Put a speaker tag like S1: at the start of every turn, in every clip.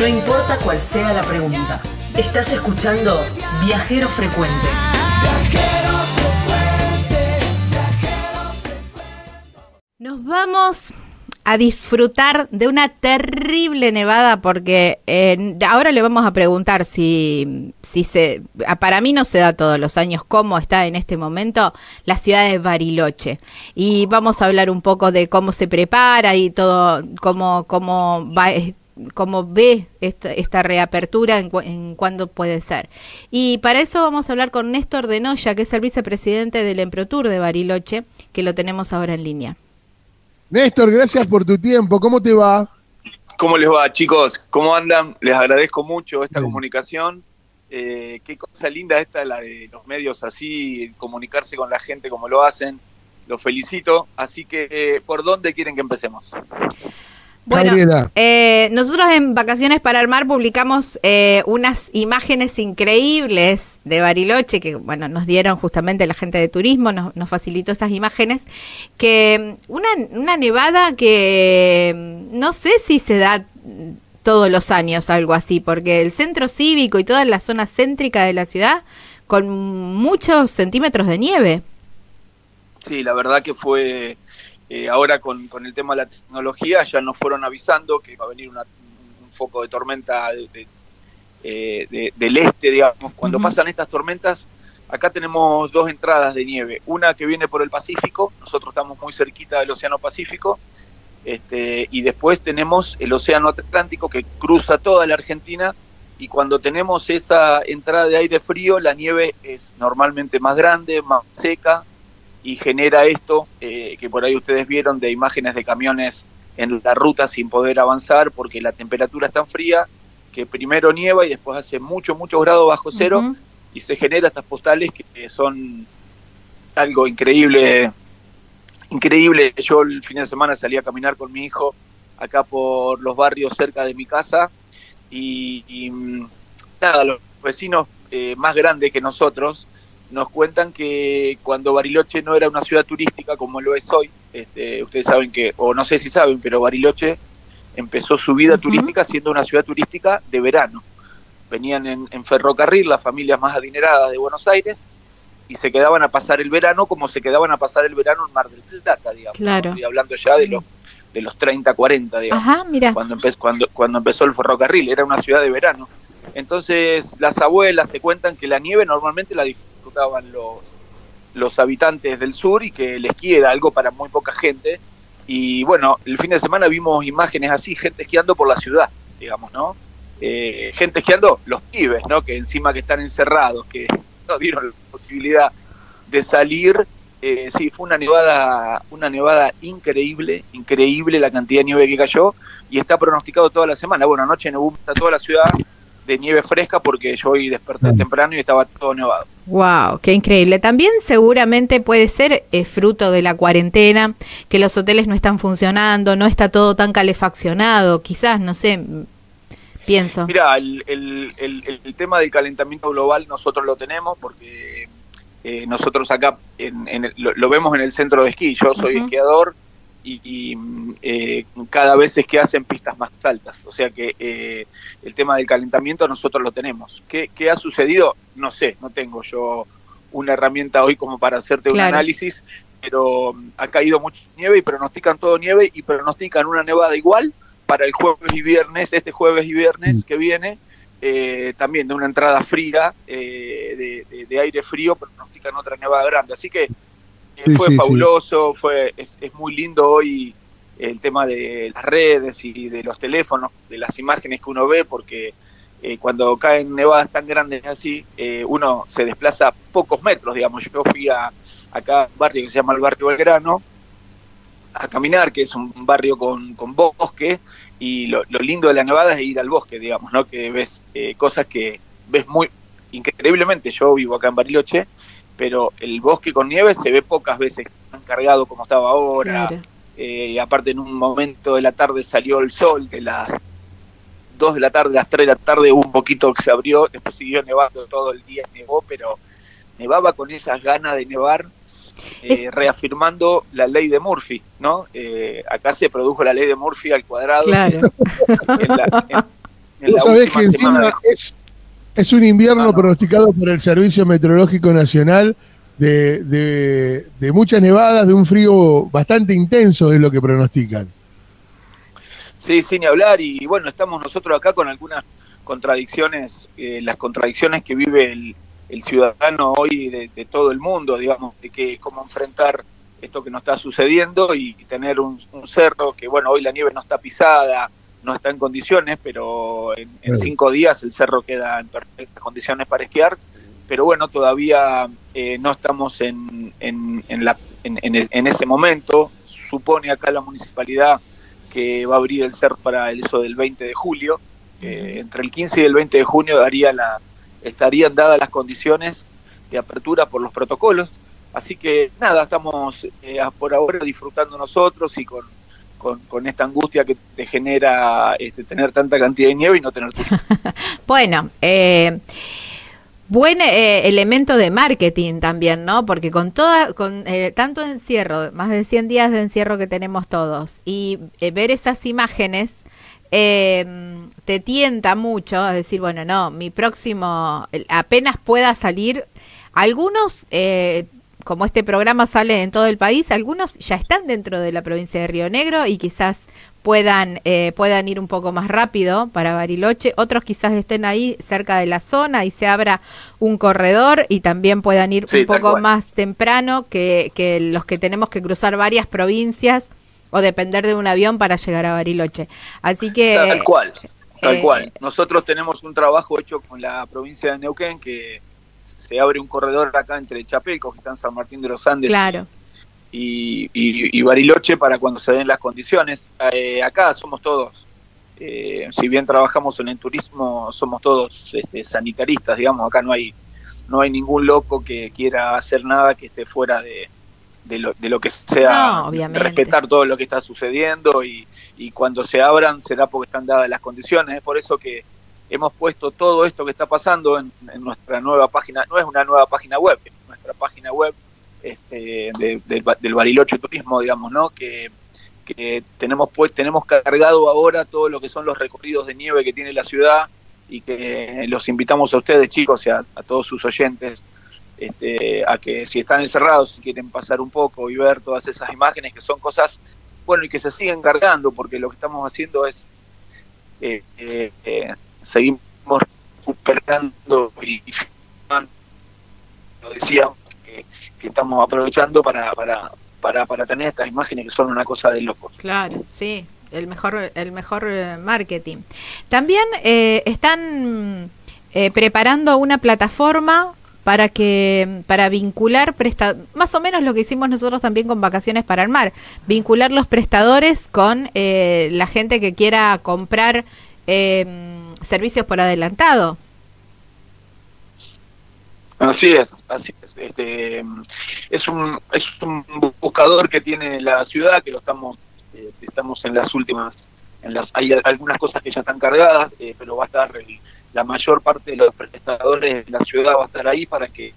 S1: No importa cuál sea la pregunta. Estás escuchando Viajero Frecuente.
S2: Nos vamos a disfrutar de una terrible nevada porque eh, ahora le vamos a preguntar si, si se, para mí no se da todos los años cómo está en este momento la ciudad de Bariloche y vamos a hablar un poco de cómo se prepara y todo, cómo, cómo va cómo ve esta, esta reapertura en, en cuándo puede ser. Y para eso vamos a hablar con Néstor de Noya, que es el vicepresidente del Emprotour de Bariloche, que lo tenemos ahora en línea.
S3: Néstor, gracias por tu tiempo. ¿Cómo te va?
S4: ¿Cómo les va, chicos? ¿Cómo andan? Les agradezco mucho esta comunicación. Eh, qué cosa linda esta, la de los medios así, comunicarse con la gente como lo hacen. Los felicito. Así que, eh, ¿por dónde quieren que empecemos?
S2: Bueno, eh, nosotros en Vacaciones para el Mar publicamos eh, unas imágenes increíbles de Bariloche que, bueno, nos dieron justamente la gente de turismo, nos, nos facilitó estas imágenes, que mm, una, una nevada que mm, no sé si se da todos los años algo así, porque el centro cívico y toda la zona céntrica de la ciudad con muchos centímetros de nieve.
S4: Sí, la verdad que fue eh, ahora con, con, el tema de la tecnología ya nos fueron avisando que va a venir una, un foco de tormenta de, eh, de, del este, digamos. Cuando uh -huh. pasan estas tormentas, acá tenemos dos entradas de nieve. Una que viene por el Pacífico, nosotros estamos muy cerquita del Océano Pacífico, este, y después tenemos el Océano Atlántico que cruza toda la Argentina. Y cuando tenemos esa entrada de aire frío, la nieve es normalmente más grande, más seca, y genera esto eh, que por ahí ustedes vieron de imágenes de camiones en la ruta sin poder avanzar porque la temperatura es tan fría que primero nieva y después hace mucho, muchos grados bajo cero uh -huh. y se genera estas postales que son algo increíble, increíble. Yo el fin de semana salí a caminar con mi hijo acá por los barrios cerca de mi casa y, y nada, los vecinos eh, más grandes que nosotros, nos cuentan que cuando Bariloche no era una ciudad turística como lo es hoy, este, ustedes saben que, o no sé si saben, pero Bariloche empezó su vida uh -huh. turística siendo una ciudad turística de verano. Venían en, en, ferrocarril las familias más adineradas de Buenos Aires y se quedaban a pasar el verano como se quedaban a pasar el verano en Mar del Plata, digamos.
S2: Claro.
S4: Y hablando ya de los de los 30, 40, digamos.
S2: Ajá, mira.
S4: Cuando, empe cuando, cuando empezó el ferrocarril, era una ciudad de verano. Entonces las abuelas te cuentan que la nieve normalmente la disfrutaban los, los habitantes del sur y que el esquí era algo para muy poca gente. Y bueno, el fin de semana vimos imágenes así, gente esquiando por la ciudad, digamos, ¿no? Eh, gente esquiando, los pibes, ¿no? Que encima que están encerrados, que no dieron la posibilidad de salir. Eh, sí, fue una nevada, una nevada increíble, increíble la cantidad de nieve que cayó y está pronosticado toda la semana. Bueno, anoche nevó toda la ciudad, de nieve fresca porque yo hoy desperté temprano y estaba todo nevado.
S2: Wow, qué increíble. También seguramente puede ser eh, fruto de la cuarentena, que los hoteles no están funcionando, no está todo tan calefaccionado, quizás, no sé, pienso.
S4: Mira, el, el, el, el tema del calentamiento global nosotros lo tenemos porque eh, nosotros acá en, en lo, lo, vemos en el centro de esquí. Yo soy uh -huh. esquiador y, y eh, cada vez es que hacen pistas más altas. O sea que eh, el tema del calentamiento nosotros lo tenemos. ¿Qué, ¿Qué, ha sucedido? No sé, no tengo yo una herramienta hoy como para hacerte claro. un análisis, pero mm, ha caído mucha nieve y pronostican todo nieve y pronostican una nevada igual para el jueves y viernes, este jueves y viernes mm. que viene, eh, también de una entrada fría, eh, de, de, de, aire frío, pronostican otra nevada grande. Así que sí, fue sí, fabuloso, fue es, es, muy lindo hoy el tema de las redes y de los teléfonos, de las imágenes que uno ve, porque eh, cuando caen nevadas tan grandes así, eh, uno se desplaza pocos metros, digamos. Yo fui a acá a un barrio que se llama el barrio Belgrano, a caminar, que es un barrio con, con bosque, y lo, lo, lindo de la nevada es ir al bosque, digamos, ¿no? Que ves eh, cosas que ves muy increíblemente. Yo vivo acá en Bariloche, pero el bosque con nieve se ve pocas veces tan cargado como estaba ahora. Claro. Eh, aparte en un momento de la tarde salió el sol, de las 2 de la tarde, las 3 de la tarde hubo un poquito que se abrió, después siguió nevando todo el día, nevó, pero nevaba con esas ganas de nevar, eh, es... reafirmando la ley de Murphy, ¿no? Eh, acá se produjo la ley de Murphy al cuadrado.
S2: Claro.
S4: En, la, en, en la
S3: sabés que encima es, es un invierno
S4: Ah, no.
S3: pronosticado por el Servicio Meteorológico Nacional de, de- de muchas nevadas, de un frío bastante intenso, es lo que pronostican.
S4: Sí, sin hablar. Y bueno, estamos nosotros acá con algunas contradicciones, eh, las contradicciones que vive el, el ciudadano hoy de, de todo el mundo, digamos, de que cómo enfrentar esto que nos está sucediendo y tener un, un cerro que, bueno, hoy la nieve no está pisada, no está en condiciones, pero en, cinco días el cerro queda en perfectas condiciones para esquiar. Pero bueno, todavía eh, no estamos en, en, en la, en, en- en ese momento. Supone acá la municipalidad que va a abrir el cerro para el, eso del 20 de julio. Eh, entre el 15 y el 20 de junio daría la, estarían dadas las condiciones de apertura por los protocolos. Así que nada, estamos eh, por ahora disfrutando nosotros y con, con, esta angustia que te genera este, tener tanta cantidad de nieve y no tener turismo.
S2: Bueno, eh, buen eh, elemento de marketing también, ¿no? Porque con toda, con eh, tanto encierro, más de 100 días de encierro que tenemos todos, y ver esas imágenes te tienta mucho a decir, bueno, no, mi próximo, apenas pueda salir, algunos... como este programa sale en todo el país, algunos ya están dentro de la provincia de Río Negro y quizás puedan eh, puedan ir un poco más rápido para Bariloche, otros quizás estén ahí cerca de la zona y se abra un corredor y también puedan ir
S4: Sí,
S2: un poco
S4: cual.
S2: más temprano que, que los que tenemos que cruzar varias provincias o depender de un avión para llegar a Bariloche. Así que
S4: Tal cual, tal
S2: eh,
S4: cual. Nosotros tenemos un trabajo hecho con la provincia de Neuquén que se abre un corredor acá entre Chapelco, que está en San Martín de los Andes,
S2: claro,
S4: y, y- y Bariloche para cuando se den las condiciones. Eh, acá somos todos, eh, si bien trabajamos en el turismo, somos todos este, sanitaristas, digamos, acá no hay no hay ningún loco que quiera hacer nada que esté fuera de, de, lo, de lo que sea,
S2: No,
S4: respetar todo lo que está sucediendo y, y cuando se abran será porque están dadas las condiciones. Es por eso que hemos puesto todo esto que está pasando en, nuestra nueva página, no es una nueva página web, es nuestra página web este, de- del Ba- del Bariloche Turismo, digamos, ¿no? Que, tenemos pues tenemos cargado ahora todo lo que son los recorridos de nieve que tiene la ciudad y que los invitamos a ustedes, chicos, y a, a todos sus oyentes, este, a que si están encerrados, si quieren pasar un poco y ver todas esas imágenes, que son cosas, bueno, y que se siguen cargando, porque lo que estamos haciendo es eh, eh, eh, seguimos recuperando y, lo decíamos que, estamos aprovechando para, para, para, para tener estas imágenes que son una cosa de locos.
S2: claro, sí, el mejor el mejor eh, marketing. También eh, están eh, preparando una plataforma para que para vincular presta más o menos lo que hicimos nosotros también con vacaciones para el mar vincular los prestadores con eh, la gente que quiera comprar eh, servicios por adelantado
S4: Así es, así es. Este, es un es un buscador que tiene la ciudad que lo estamos eh, estamos en las últimas en las hay algunas cosas que ya están cargadas, eh, pero va a estar el- la mayor parte de los prestadores de la ciudad va a estar ahí para que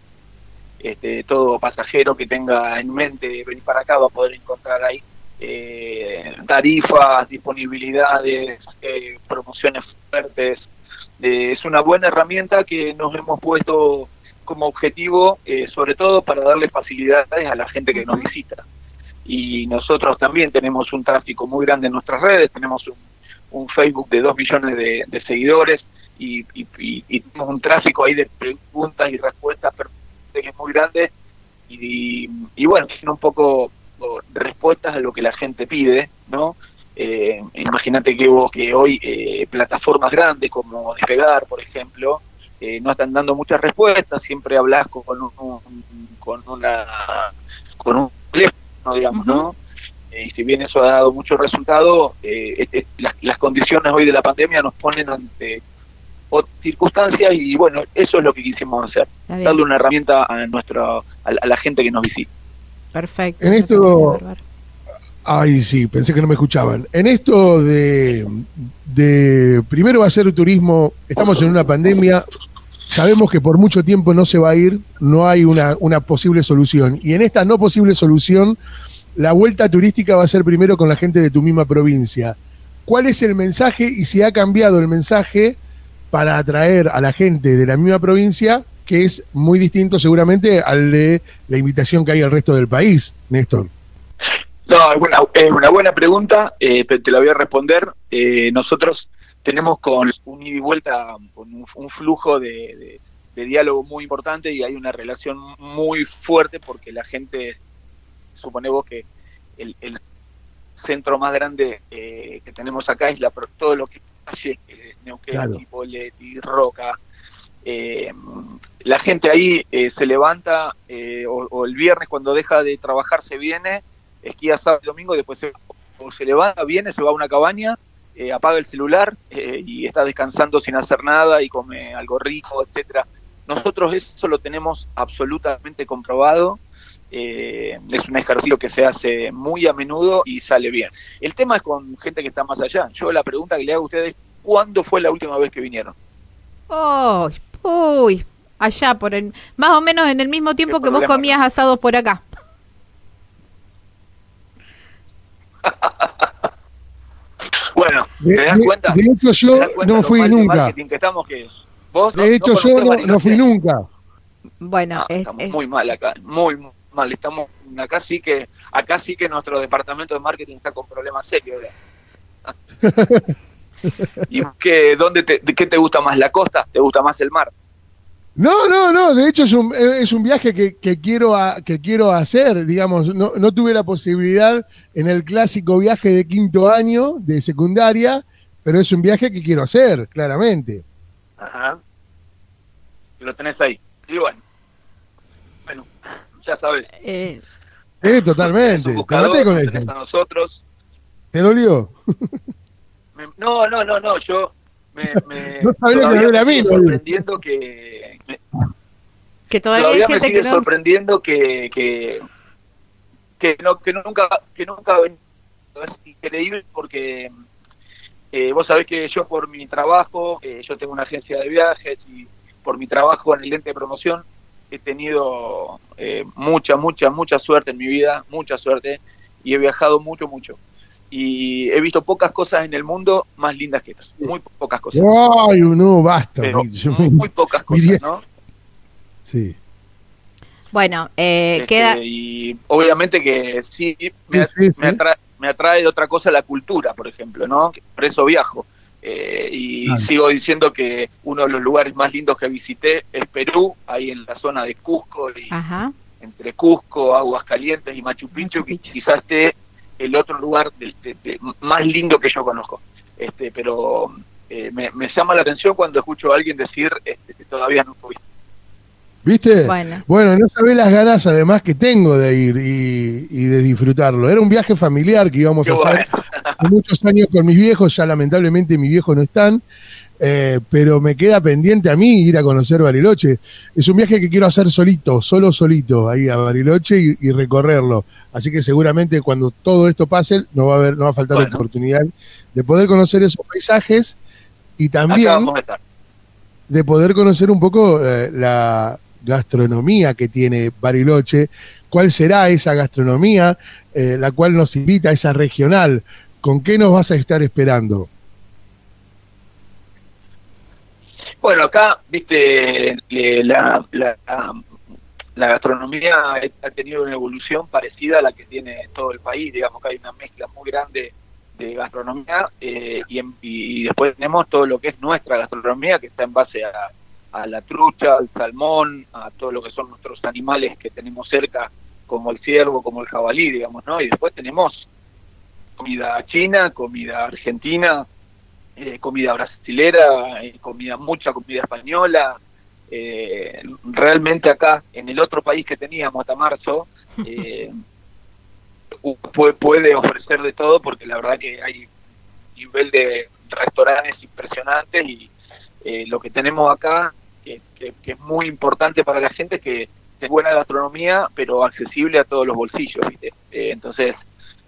S4: este, todo pasajero que tenga en mente venir para acá va a poder encontrar ahí eh, tarifas, disponibilidades, eh, promociones fuertes. Eh, es una buena herramienta que nos hemos puesto como objetivo, eh, sobre todo para darle facilidades a la gente que nos visita. Y nosotros también tenemos un tráfico muy grande en nuestras redes, tenemos un, un Facebook de 2 millones de, de seguidores y, y- y- y tenemos un tráfico ahí de preguntas y respuestas que es muy grande y, y bueno, un poco respuestas a lo que la gente pide, ¿no? Eh, Imagínate que, vos- que hoy eh, plataformas grandes como Despegar, por ejemplo, eh, no están dando muchas respuestas, siempre hablas con un, con una con un teléfono, digamos, ¿no? Eh, y si bien eso ha dado mucho resultado, este, las, las condiciones hoy de la pandemia nos ponen ante otras circunstancias y bueno, eso es lo que quisimos hacer, darle una herramienta a la, a la gente que nos visita.
S2: Perfecto
S3: En esto-. Ay, sí, pensé que no me escuchaban. En esto de, de primero va a ser turismo, estamos en una pandemia, sabemos que por mucho tiempo no se va a ir, no hay una, una posible solución. Y en esta no posible solución, la vuelta turística va a ser primero con la gente de tu misma provincia. ¿Cuál es el mensaje y si ha cambiado el mensaje para atraer a la gente de la misma provincia, que es muy distinto seguramente al de la invitación que hay al resto del país, Néstor.
S4: No, es una, es una buena pregunta, eh, pero te la voy a responder. Eh, nosotros tenemos con un ida y vuelta, con un, flujo de, diálogo muy importante y hay una relación muy fuerte porque la gente, suponemos que el, centro más grande eh, que tenemos acá es la, todo lo que es calle, Neuquén, claro. Roca. La gente ahí se levanta o, o, el viernes cuando deja de trabajar se viene esquía sábado y domingo, después se, se levanta, viene, se va a una cabaña, eh, apaga el celular eh, y está descansando sin hacer nada y come algo rico, etcétera. Nosotros eso lo tenemos absolutamente comprobado. Eh, es un ejercicio que se hace muy a menudo y sale bien. El tema es con gente que está más allá. Yo la pregunta que le hago a ustedes, ¿cuándo fue la última vez que vinieron?
S2: Allá por el, más o menos en el mismo tiempo que vos comías asados por acá.
S4: bueno, ¿te das cuenta?
S3: De, hecho, yo no fui nunca. De, hecho, yo no, fui nunca.
S2: Bueno,
S4: estamos muy mal acá, muy mal. Estamos acá sí que acá sí que nuestro departamento de marketing está con problemas serios. ¿Y qué, dónde te, qué te gusta más, la costa? ¿Te gusta más el mar?
S3: No, no, no, de hecho es un, es un viaje que, que quiero que quiero hacer, digamos, no, no, tuve la posibilidad en el clásico viaje de quinto año de secundaria, pero es un viaje que quiero hacer, claramente.
S4: Ajá. Lo tenés ahí. Y bueno, bueno, ya sabes.
S3: Eh, sí, totalmente. Te maté con eso.
S4: A nosotros.
S3: ¿Te dolió?
S4: no, no, no, no, yo me, me, no sabía que me, me sorprendiendo que
S2: que todavía, hay gente
S4: me sigue sorprendiendo que, que, que, no, que nunca que nunca es increíble porque eh, vos sabés que yo por mi trabajo eh, yo tengo una agencia de viajes y por mi trabajo en el ente de promoción he tenido eh, mucha mucha mucha suerte en mi vida mucha suerte y he viajado mucho mucho y he visto pocas cosas en el mundo más lindas que estas. Muy pocas cosas.
S3: Ay no basta
S4: muy pocas cosas no
S3: Sí.
S2: Bueno, eh, este, queda...
S4: Y obviamente que sí, me, atrae, de otra cosa la cultura, por ejemplo, ¿no? Por eso viajo. Eh, y sigo diciendo que uno de los lugares más lindos que visité es Perú, ahí en la zona de Cusco, y entre Cusco, Aguascalientes y Machu Picchu, quizás esté el otro lugar más lindo que yo conozco. Este, pero eh, me, llama la atención cuando escucho a alguien decir este, que todavía no fui.
S3: ¿Viste? Bueno. no sabés las ganas además que tengo de ir y, de disfrutarlo. Era un viaje familiar que íbamos a hacer hace muchos años con mis viejos, ya lamentablemente mis viejos no están, eh, pero me queda pendiente a mí ir a conocer Bariloche. Es un viaje que quiero hacer solito, solo solito, ahí a Bariloche y, recorrerlo. Así que seguramente cuando todo esto pase, no va a, haber, no va a faltar la oportunidad de poder conocer esos paisajes y también de poder conocer un poco eh, la, gastronomía que tiene Bariloche, cuál será esa gastronomía, eh, la cual nos invita a esa regional, ¿con qué nos vas a estar esperando?
S4: Bueno, acá, viste, la, la, gastronomía ha tenido una evolución parecida a la que tiene todo el país, digamos que hay una mezcla muy grande de gastronomía eh, y, y después tenemos todo lo que es nuestra gastronomía que está en base a a la trucha, al salmón, a todo lo que son nuestros animales que tenemos cerca, como el ciervo, como el jabalí, digamos, ¿no? Y después tenemos comida china, comida argentina, eh, comida brasilera, eh, comida mucha comida española. Eh, realmente acá, en el otro país que teníamos hasta marzo, puede ofrecer de todo porque la verdad que hay nivel de restaurantes impresionantes y lo que tenemos acá que, es muy importante para la gente, que es buena gastronomía, pero accesible a todos los bolsillos, ¿viste? Eh, entonces,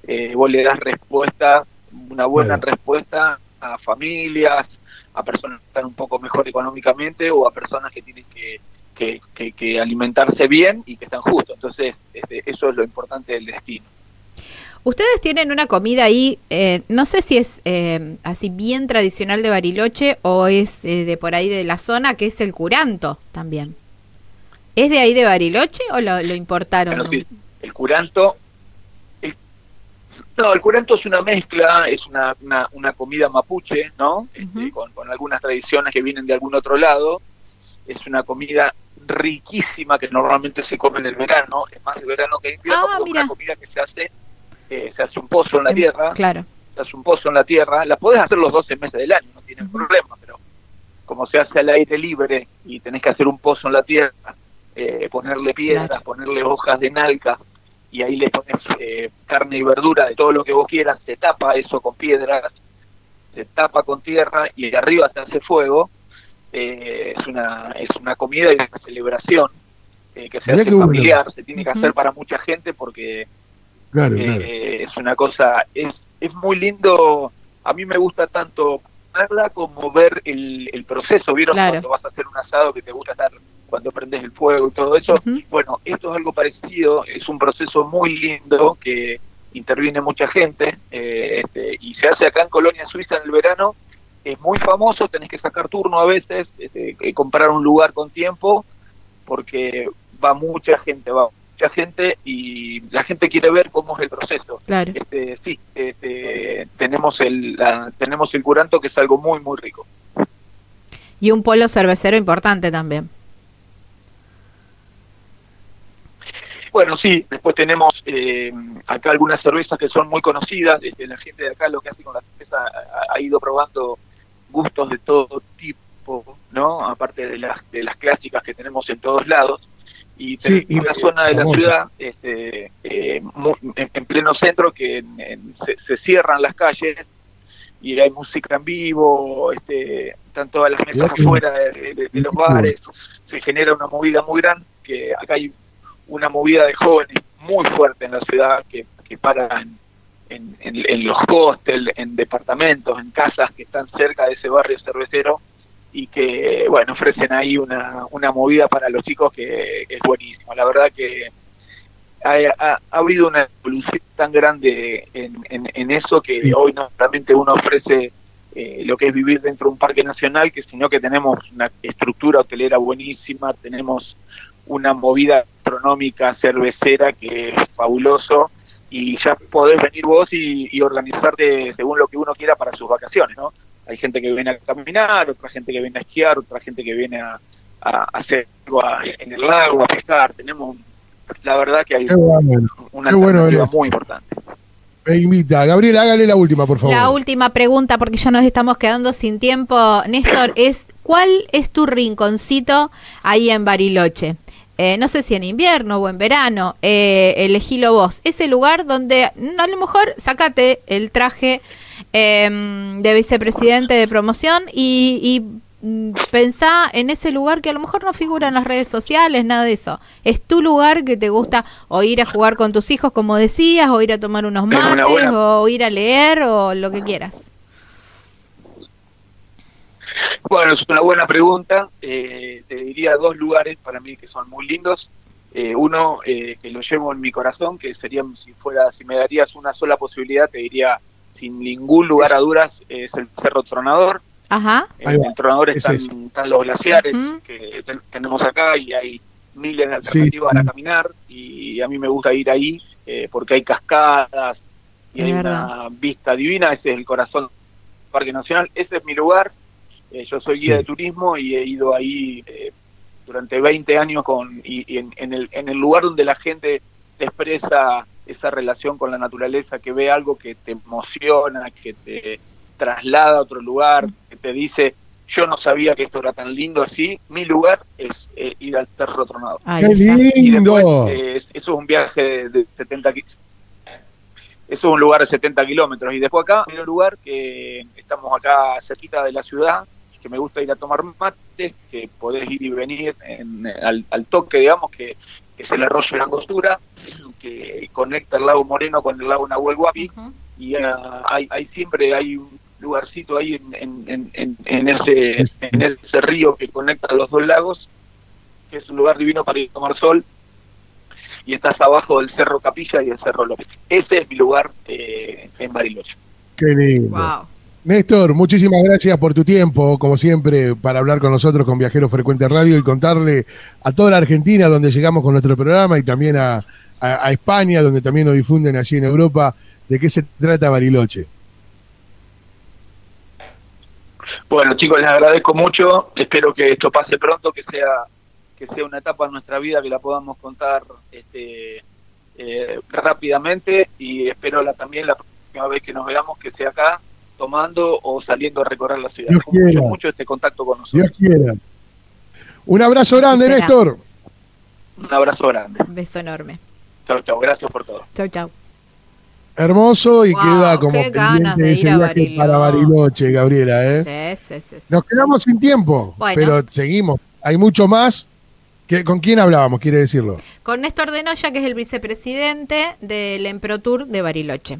S4: eh, vos le das respuesta, una buena respuesta a familias, a personas que están un poco mejor económicamente o a personas que tienen que, que, alimentarse bien y que están justos. Entonces, este, eso es lo importante del destino.
S2: Ustedes tienen una comida ahí, eh, no sé si es eh, así bien tradicional de Bariloche o es eh, de por ahí de la zona, que es el curanto también. ¿Es de ahí de Bariloche o lo, lo importaron?
S4: Bueno, sí, el curanto, no, el curanto es una mezcla, es una, una, una comida mapuche, ¿no? Este, con, con algunas tradiciones que vienen de algún otro lado. Es una comida riquísima que normalmente se come en el verano, es más de verano que de invierno,
S2: Ah,
S4: una comida que se hace, eh, se hace un pozo en la tierra,
S2: Claro.
S4: se hace un pozo en la tierra, la podés hacer los 12 meses del año, no tienen
S2: Ujú.
S4: problema, pero como se hace al aire libre y tenés que hacer un pozo en la tierra, eh, ponerle piedras,
S2: Claro.
S4: ponerle hojas de nalca y ahí le pones eh, carne y verdura de todo lo que vos quieras, se tapa eso con piedras, se tapa con tierra y de arriba se hace fuego, eh, es una es una comida y una celebración eh, que se
S3: Mirá
S4: hace
S3: bueno.
S4: familiar, se tiene que hacer para mucha gente porque
S3: Claro,
S4: eh,
S3: claro.
S4: es una cosa, es, es muy lindo, a mí me gusta tanto verla como ver el, el proceso, ¿vieron?
S2: Claro.
S4: Cuando vas a hacer un asado que te gusta estar, cuando prendes el fuego y todo eso, bueno, esto es algo parecido, es un proceso muy lindo que interviene mucha gente eh, este, y se hace acá en Colonia Suiza en el verano, es muy famoso, tenés que sacar turno a veces, este, eh, comprar un lugar con tiempo, porque va mucha gente, va mucha gente y la gente quiere ver cómo es el proceso.
S2: Claro.
S4: Este, sí, este, tenemos el la- tenemos el curanto que es algo muy muy rico.
S2: Y un polo cervecero importante también.
S4: Bueno, sí, después tenemos eh, acá algunas cervezas que son muy conocidas. Este, la gente de acá lo que hace con la cerveza ha, ha ido probando gustos de todo tipo, ¿no? Aparte de las de las clásicas que tenemos en todos lados. Y
S3: Sí,
S4: tenemos
S3: y
S4: una
S3: la-
S4: zona de la
S3: famosa.
S4: ciudad, este, eh, en, en pleno centro, que en- en- se, se cierran las calles y hay música en vivo, este, están todas las mesas afuera de, de- de los bares, se genera una movida muy grande, que acá hay una movida de jóvenes muy fuerte en la ciudad que, que paran en, en- en los hostels, en departamentos, en casas que están cerca de ese barrio cervecero y que, bueno, ofrecen ahí una, una movida para los chicos que es buenísimo. La verdad que ha, ha- ha habido una evolución tan grande en, en- en eso que
S3: Sí.
S4: hoy no solamente uno ofrece eh, lo que es vivir dentro de un parque nacional, que sino que tenemos una estructura hotelera buenísima, tenemos una movida astronómica cervecera que es fabuloso y ya podés venir vos y, y organizarte según lo que uno quiera para sus vacaciones, ¿no? Hay gente que viene a caminar, otra gente que viene a esquiar, otra gente que viene a, a hacer algo a- en el lago, a pescar. Tenemos, la verdad que hay
S3: bueno.
S4: una
S3: bueno
S4: alternativa muy importante.
S3: Me invita. Gabriel, hágale la última, por favor.
S2: La última pregunta, porque ya nos estamos quedando sin tiempo, Néstor, es ¿cuál es tu rinconcito ahí en Bariloche? Eh, no sé si en invierno o en verano, eh, elegílo vos. Ese lugar donde a lo mejor sacate el traje em, de vicepresidente de promoción y, y, mm, pensá en ese lugar que a lo mejor no figura en las redes sociales, nada de eso. Es tu lugar que te gusta o ir a jugar con tus hijos, como decías, o ir a tomar unos mates, o ir a leer, o lo que quieras.
S4: Bueno, es una buena pregunta. Eh, te diría dos lugares para mí que son muy lindos. Eh, uno eh, que lo llevo en mi corazón, que sería si fuera, si me darías una sola posibilidad, te diría sin ningún lugar a duras es el Cerro Tronador.
S2: Ajá.
S4: En el Tronador están,
S3: es.
S4: están los glaciares que ten- tenemos acá y hay miles de alternativas
S3: sí.
S4: para caminar y a mí me gusta ir ahí eh, porque hay cascadas y
S2: Es
S4: hay
S2: verdad.
S4: una vista divina, ese es el corazón del Parque Nacional, ese es mi lugar, Eh, yo soy guía
S3: Sí.
S4: de turismo y he ido ahí eh, durante 20 años con y, y en, en el, en el lugar donde la gente te expresa esa relación con la naturaleza, que ve algo que te emociona, que te traslada a otro lugar, que te dice, yo no sabía que esto era tan lindo así, mi lugar es eh, ir al Cerro Tronado.
S3: ¡Qué lindo!
S4: después, eh, eso es un viaje de, de 70 ki- Eso es un lugar de 70 kilómetros. Y después acá, hay un lugar que estamos acá cerquita de la ciudad, que me gusta ir a tomar mates, que podés ir y venir en- al, al toque, digamos, que, que es el arroyo de la Angostura, que conecta el lago Moreno con el lago Nahuel Huapi
S2: Ujú.
S4: y ah, hay, hay siempre hay un lugarcito ahí en, en, en, en- ese en ese río que conecta los dos lagos que es un lugar divino para ir a tomar sol y estás abajo del Cerro Capilla y el Cerro López. Ese es mi lugar eh, en Bariloche.
S3: Qué lindo. Néstor, muchísimas gracias por tu tiempo, como siempre, para hablar con nosotros con Viajero Frecuente Radio y contarle a toda la Argentina donde llegamos con nuestro programa y también a, España, donde también nos difunden allí en Europa, de qué se trata Bariloche.
S4: Bueno, chicos, les agradezco mucho. Espero que esto pase pronto, que sea que sea una etapa en nuestra vida que la podamos contar este, eh, rápidamente y espero la, también la próxima vez que nos veamos que sea acá tomando o saliendo a recorrer la ciudad.
S3: Dios
S4: mucho este contacto con nosotros.
S3: Dios quiera. Un abrazo grande, Néstor.
S4: Un abrazo grande.
S2: Un beso enorme.
S4: Chao, chao. Gracias por todo.
S2: Chao, chao.
S3: Hermoso y queda como pendiente ese viaje para Bariloche, Gabriela. ¿eh? Sí, sí, sí, Nos quedamos sin tiempo, pero seguimos. Hay mucho más. ¿Con quién hablábamos, quiere decirlo?
S2: Con Néstor de Noya, que es el vicepresidente del Emprotour de Bariloche.